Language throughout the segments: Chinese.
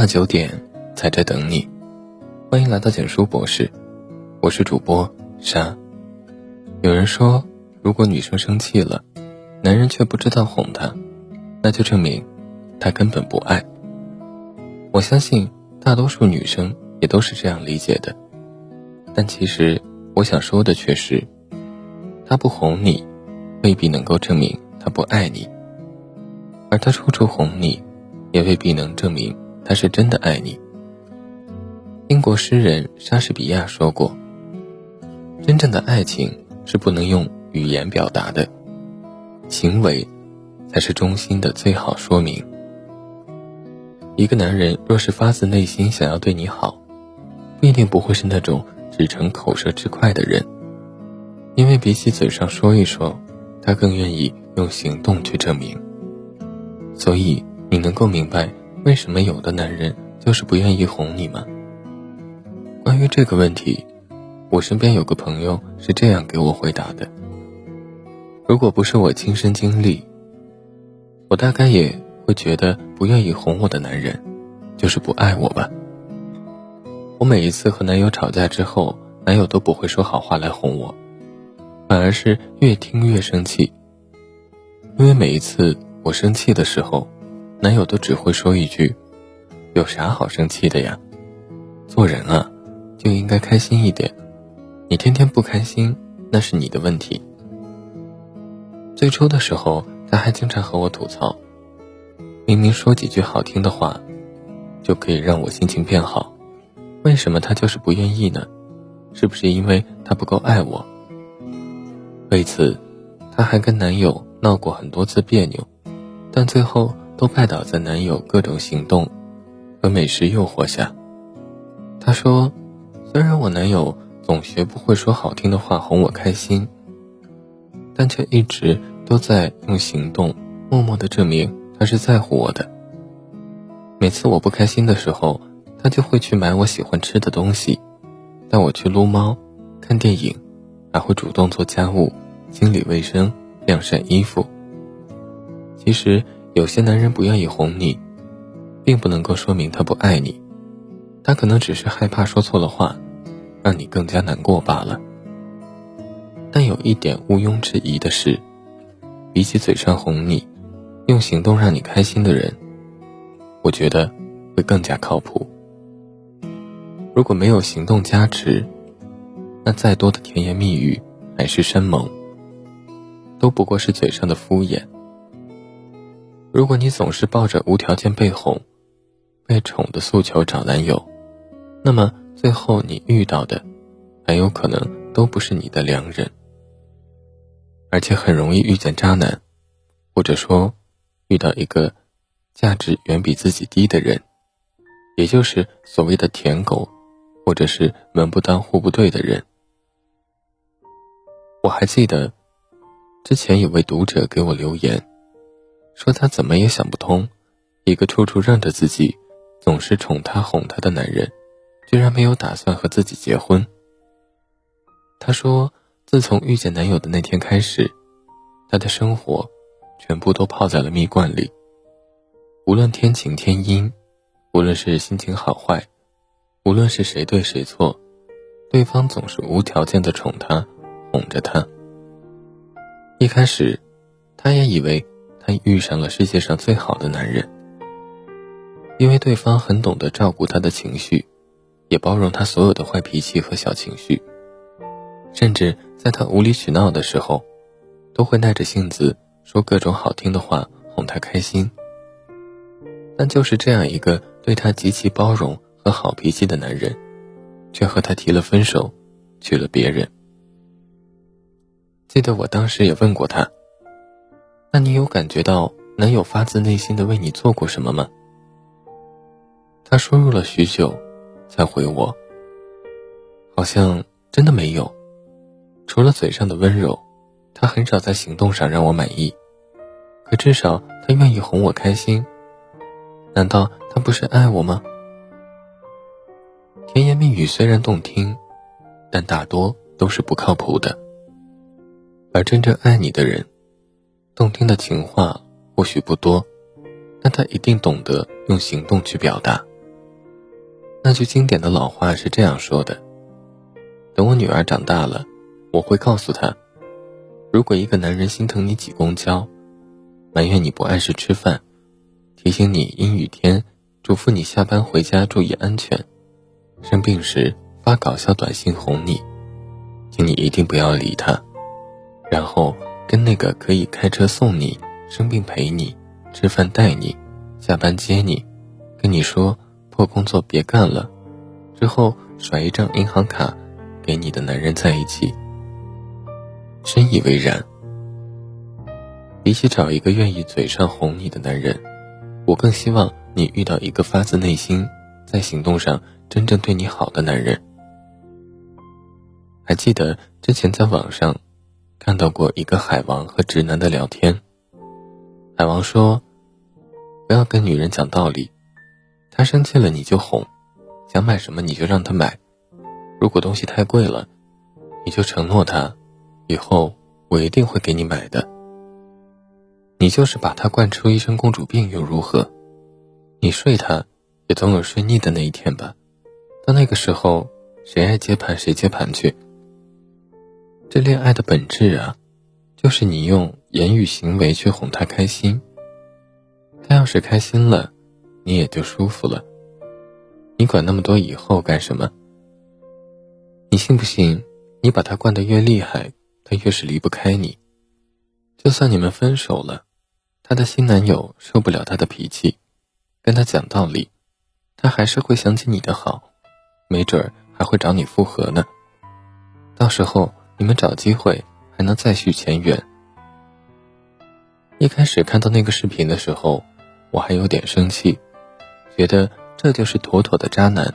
晚九点在这等你，欢迎来到简书博士，我是主播沙。有人说，如果女生生气了，男人却不知道哄她，那就证明他根本不爱。我相信大多数女生也都是这样理解的，但其实我想说的却是，他不哄你，未必能够证明他不爱你，而他处处哄你，也未必能证明。他是真的爱你。英国诗人莎士比亚说过：“真正的爱情是不能用语言表达的，行为才是忠心的最好说明。”一个男人若是发自内心想要对你好，必定不会是那种只逞口舌之快的人，因为比起嘴上说一说，他更愿意用行动去证明。所以你能够明白。为什么有的男人就是不愿意哄你吗？关于这个问题，我身边有个朋友是这样给我回答的：如果不是我亲身经历，我大概也会觉得不愿意哄我的男人就是不爱我吧。我每一次和男友吵架之后，男友都不会说好话来哄我，反而是越听越生气，因为每一次我生气的时候。男友都只会说一句：“有啥好生气的呀？做人啊，就应该开心一点。你天天不开心，那是你的问题。”最初的时候，他还经常和我吐槽：“明明说几句好听的话，就可以让我心情变好，为什么他就是不愿意呢？是不是因为他不够爱我？”为此，他还跟男友闹过很多次别扭，但最后。都拜倒在男友各种行动和美食诱惑下。她说：“虽然我男友总学不会说好听的话哄我开心，但却一直都在用行动默默的证明他是在乎我的。每次我不开心的时候，他就会去买我喜欢吃的东西，带我去撸猫、看电影，还会主动做家务、清理卫生、晾晒衣服。其实。”有些男人不愿意哄你，并不能够说明他不爱你，他可能只是害怕说错了话，让你更加难过罢了。但有一点毋庸置疑的是，比起嘴上哄你，用行动让你开心的人，我觉得会更加靠谱。如果没有行动加持，那再多的甜言蜜语、海誓山盟，都不过是嘴上的敷衍。如果你总是抱着无条件被哄、被宠的诉求找男友，那么最后你遇到的很有可能都不是你的良人，而且很容易遇见渣男，或者说遇到一个价值远比自己低的人，也就是所谓的舔狗，或者是门不当户不对的人。我还记得之前有位读者给我留言。说他怎么也想不通，一个处处让着自己，总是宠他哄他的男人，居然没有打算和自己结婚。他说，自从遇见男友的那天开始，他的生活全部都泡在了蜜罐里。无论天晴天阴，无论是心情好坏，无论是谁对谁错，对方总是无条件的宠他，哄着他。一开始，他也以为。他遇上了世界上最好的男人，因为对方很懂得照顾他的情绪，也包容他所有的坏脾气和小情绪，甚至在他无理取闹的时候，都会耐着性子说各种好听的话哄他开心。但就是这样一个对他极其包容和好脾气的男人，却和他提了分手，娶了别人。记得我当时也问过他。那你有感觉到男友发自内心的为你做过什么吗？他输入了许久，才回我。好像真的没有，除了嘴上的温柔，他很少在行动上让我满意。可至少他愿意哄我开心，难道他不是爱我吗？甜言蜜语虽然动听，但大多都是不靠谱的。而真正爱你的人。动听的情话或许不多，但他一定懂得用行动去表达。那句经典的老话是这样说的：“等我女儿长大了，我会告诉她，如果一个男人心疼你挤公交，埋怨你不按时吃饭，提醒你阴雨天，嘱咐你下班回家注意安全，生病时发搞笑短信哄你，请你一定不要理他，然后跟那个可以开车送你、生病陪你、吃饭带你、下班接你，跟你说。”破工作别干了，之后甩一张银行卡给你的男人在一起，深以为然。比起找一个愿意嘴上哄你的男人，我更希望你遇到一个发自内心在行动上真正对你好的男人。还记得之前在网上看到过一个海王和直男的聊天，海王说：“不要跟女人讲道理。”她生气了你就哄，想买什么你就让她买，如果东西太贵了，你就承诺他，以后我一定会给你买的。你就是把他惯出一身公主病又如何？你睡他，也总有睡腻的那一天吧。到那个时候，谁爱接盘谁接盘去。这恋爱的本质啊，就是你用言语行为去哄他开心。他要是开心了。你也就舒服了，你管那么多以后干什么？你信不信？你把他惯得越厉害，他越是离不开你。就算你们分手了，他的新男友受不了他的脾气，跟他讲道理，他还是会想起你的好，没准儿还会找你复合呢。到时候你们找机会还能再续前缘。一开始看到那个视频的时候，我还有点生气。觉得这就是妥妥的渣男。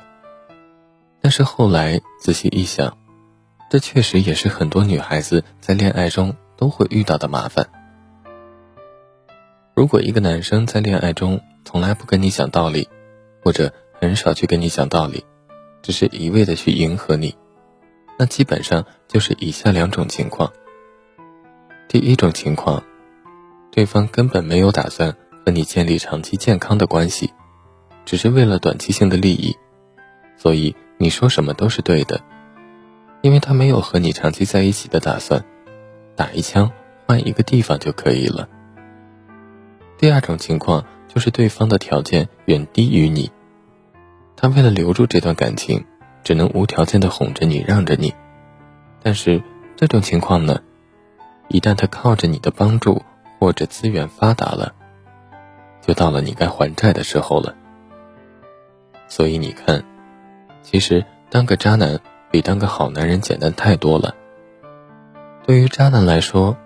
但是后来仔细一想，这确实也是很多女孩子在恋爱中都会遇到的麻烦。如果一个男生在恋爱中从来不跟你讲道理，或者很少去跟你讲道理，只是一味的去迎合你，那基本上就是以下两种情况。第一种情况，对方根本没有打算和你建立长期健康的关系。只是为了短期性的利益，所以你说什么都是对的，因为他没有和你长期在一起的打算，打一枪换一个地方就可以了。第二种情况就是对方的条件远低于你，他为了留住这段感情，只能无条件的哄着你让着你，但是这种情况呢，一旦他靠着你的帮助或者资源发达了，就到了你该还债的时候了。所以你看，其实当个渣男比当个好男人简单太多了。对于渣男来说，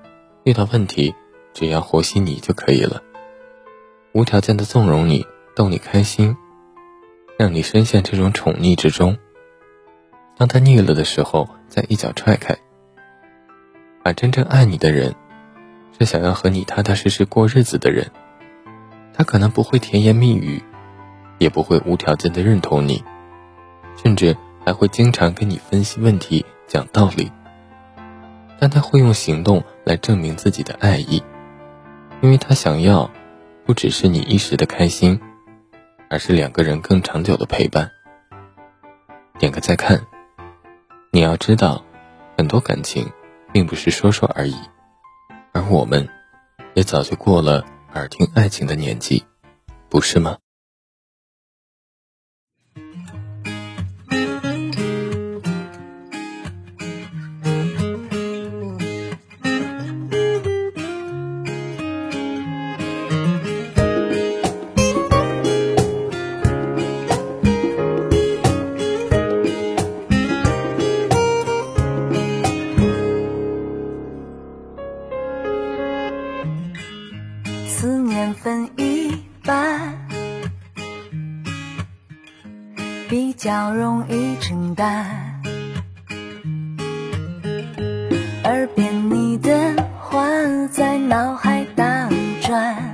遇到问题只要和稀泥就可以了，无条件的纵容你，逗你开心，让你深陷这种宠溺之中。当他腻了的时候，再一脚踹开。而真正爱你的人，是想要和你踏踏实实过日子的人，他可能不会甜言蜜语。也不会无条件的认同你，甚至还会经常跟你分析问题、讲道理。但他会用行动来证明自己的爱意，因为他想要，不只是你一时的开心，而是两个人更长久的陪伴。点个再看，你要知道，很多感情并不是说说而已，而我们，也早就过了耳听爱情的年纪，不是吗？较容易承担，耳边你的话在脑海打转，